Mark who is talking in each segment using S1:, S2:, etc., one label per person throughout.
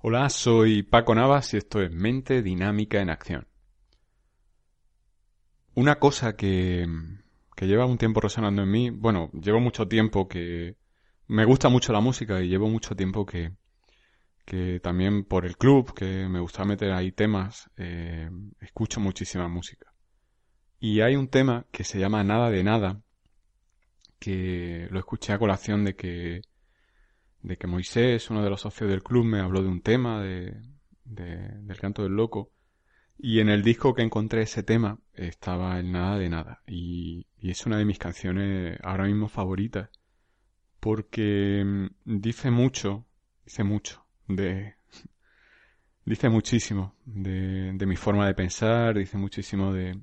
S1: Hola, soy Paco Navas y esto es Mente Dinámica en Acción. Una cosa que, que lleva un tiempo resonando en mí, bueno, llevo mucho tiempo que me gusta mucho la música y llevo mucho tiempo que, que también por el club, que me gusta meter ahí temas, eh, escucho muchísima música. Y hay un tema que se llama Nada de Nada, que lo escuché a colación de que de que Moisés, uno de los socios del club, me habló de un tema de, del canto del loco. Y en el disco que encontré ese tema estaba el nada de nada. Y, es una de mis canciones ahora mismo favoritas. Porque mm, dice mucho, dice mucho de... dice muchísimo de, de mi forma de pensar, dice muchísimo de,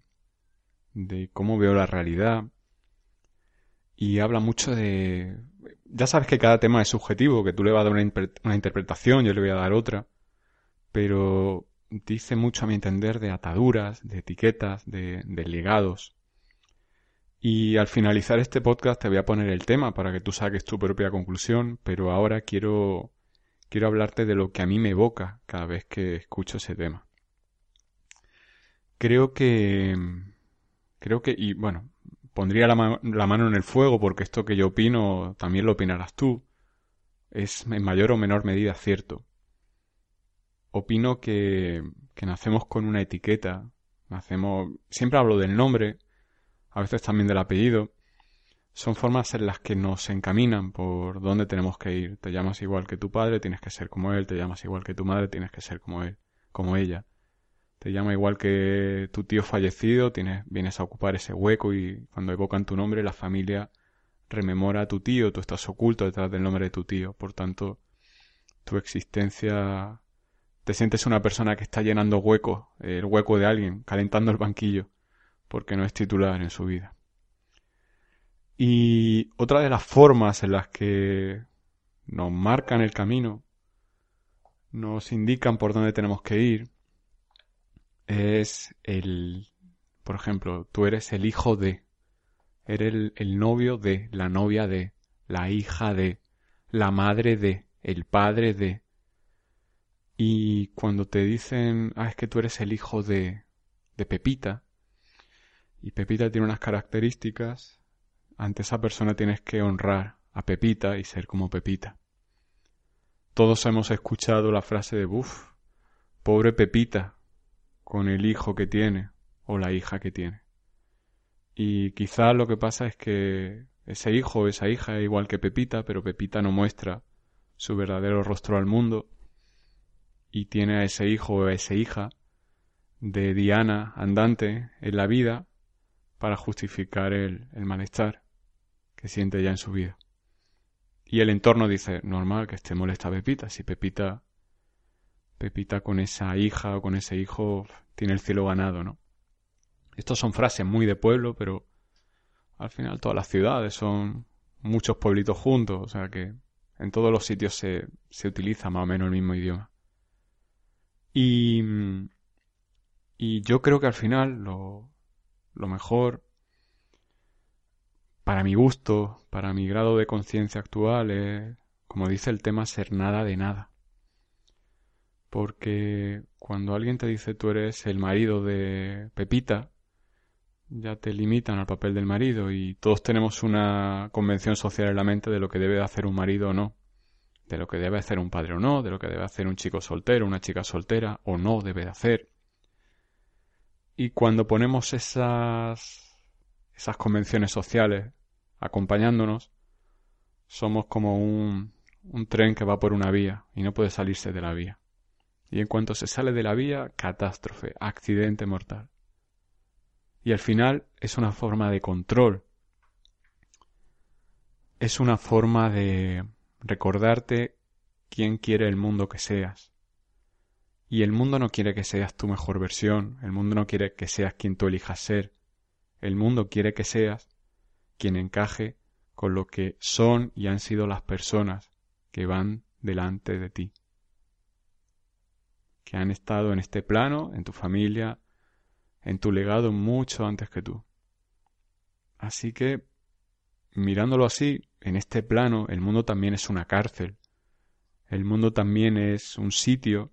S1: de cómo veo la realidad. Y habla mucho de, ya sabes que cada tema es subjetivo, que tú le vas a dar una, interpretación, yo le voy a dar otra, pero dice mucho a mi entender de ataduras, de etiquetas, de, de legados. Y al finalizar este podcast te voy a poner el tema para que tú saques tu propia conclusión, pero ahora quiero, quiero hablarte de lo que a mí me evoca cada vez que escucho ese tema. Creo que, creo que, y bueno, pondría la, mano en el fuego porque esto que yo opino también lo opinarás tú. Es en mayor o menor medida cierto. Opino que, que nacemos con una etiqueta. Nacemos. Siempre hablo del nombre, a veces también del apellido. Son formas en las que nos encaminan por dónde tenemos que ir. Te llamas igual que tu padre, tienes que ser como él. Te llamas igual que tu madre, tienes que ser como él, como ella te llama igual que tu tío fallecido, tienes, vienes a ocupar ese hueco y cuando evocan tu nombre la familia rememora a tu tío, tú estás oculto detrás del nombre de tu tío, por tanto tu existencia te sientes una persona que está llenando hueco, el hueco de alguien, calentando el banquillo, porque no es titular en su vida. Y otra de las formas en las que nos marcan el camino, nos indican por dónde tenemos que ir, es el, por ejemplo, tú eres el hijo de, eres el, novio de, la novia de, la hija de, la madre de, el padre de. Y cuando te dicen, ah, es que tú eres el hijo de, de Pepita, y Pepita tiene unas características, ante esa persona tienes que honrar a Pepita y ser como Pepita. Todos hemos escuchado la frase de, buf, pobre Pepita, con el hijo que tiene o la hija que tiene. Y quizá lo que pasa es que ese hijo o esa hija es igual que Pepita, pero Pepita no muestra su verdadero rostro al mundo y tiene a ese hijo o a esa hija de Diana andante en la vida para justificar el, el malestar que siente ya en su vida. Y el entorno dice, normal que esté molesta Pepita, si Pepita Pepita con esa hija o con ese hijo tiene el cielo ganado, ¿no? Estos son frases muy de pueblo, pero al final todas las ciudades son muchos pueblitos juntos, o sea que en todos los sitios se, se utiliza más o menos el mismo idioma. Y, y yo creo que al final lo, lo mejor, para mi gusto, para mi grado de conciencia actual, es, como dice el tema, ser nada de nada porque cuando alguien te dice tú eres el marido de Pepita, ya te limitan al papel del marido y todos tenemos una convención social en la mente de lo que debe hacer un marido o no, de lo que debe hacer un padre o no, de lo que debe hacer un chico soltero, una chica soltera o no debe de hacer. Y cuando ponemos esas esas convenciones sociales acompañándonos, somos como un, un tren que va por una vía y no puede salirse de la vía y en cuanto se sale de la vía, catástrofe, accidente mortal. Y al final es una forma de control. Es una forma de recordarte quién quiere el mundo que seas. Y el mundo no quiere que seas tu mejor versión, el mundo no quiere que seas quien tú elijas ser, el mundo quiere que seas quien encaje con lo que son y han sido las personas que van delante de ti, que han estado en este plano, en tu familia, en tu legado mucho antes que tú. Así que, mirándolo así, en este plano, el mundo también es una cárcel, el mundo también es un sitio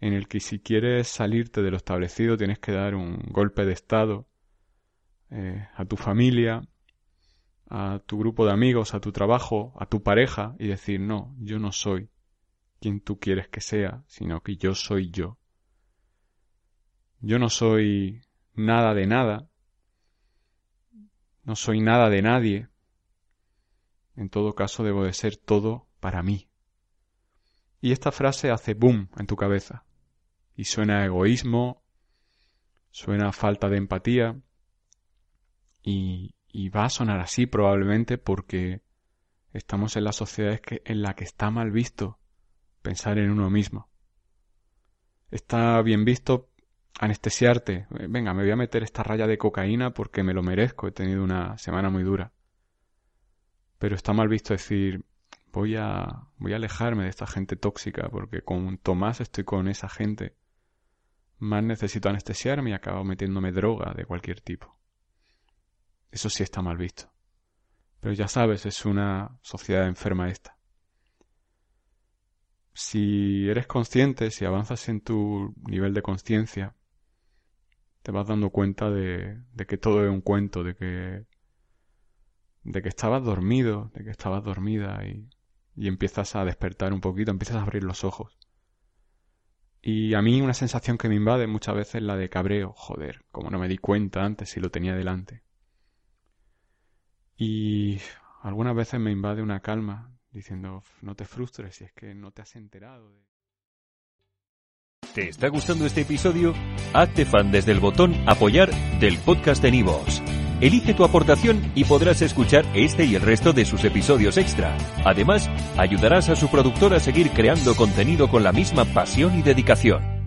S1: en el que si quieres salirte de lo establecido tienes que dar un golpe de estado eh, a tu familia, a tu grupo de amigos, a tu trabajo, a tu pareja y decir, no, yo no soy quien tú quieres que sea, sino que yo soy yo. Yo no soy nada de nada, no soy nada de nadie. En todo caso, debo de ser todo para mí. Y esta frase hace boom en tu cabeza. Y suena egoísmo, suena falta de empatía, y, y va a sonar así probablemente porque estamos en la sociedad en la que está mal visto pensar en uno mismo. Está bien visto anestesiarte. Venga, me voy a meter esta raya de cocaína porque me lo merezco. He tenido una semana muy dura. Pero está mal visto decir, voy a, voy a alejarme de esta gente tóxica porque cuanto más estoy con esa gente, más necesito anestesiarme y acabo metiéndome droga de cualquier tipo. Eso sí está mal visto. Pero ya sabes, es una sociedad enferma esta. Si eres consciente, si avanzas en tu nivel de conciencia, te vas dando cuenta de, que todo es un cuento, de que, de que estabas dormido, de que estabas dormida y, y empiezas a despertar un poquito, empiezas a abrir los ojos. Y a mí una sensación que me invade muchas veces es la de cabreo, joder, como no me di cuenta antes si lo tenía delante. Y algunas veces me invade una calma diciendo, no te frustres si es que no te has enterado. De...
S2: ¿Te está gustando este episodio? Hazte fan desde el botón apoyar del podcast de Nivos. Elige tu aportación y podrás escuchar este y el resto de sus episodios extra. Además, ayudarás a su productor a seguir creando contenido con la misma pasión y dedicación.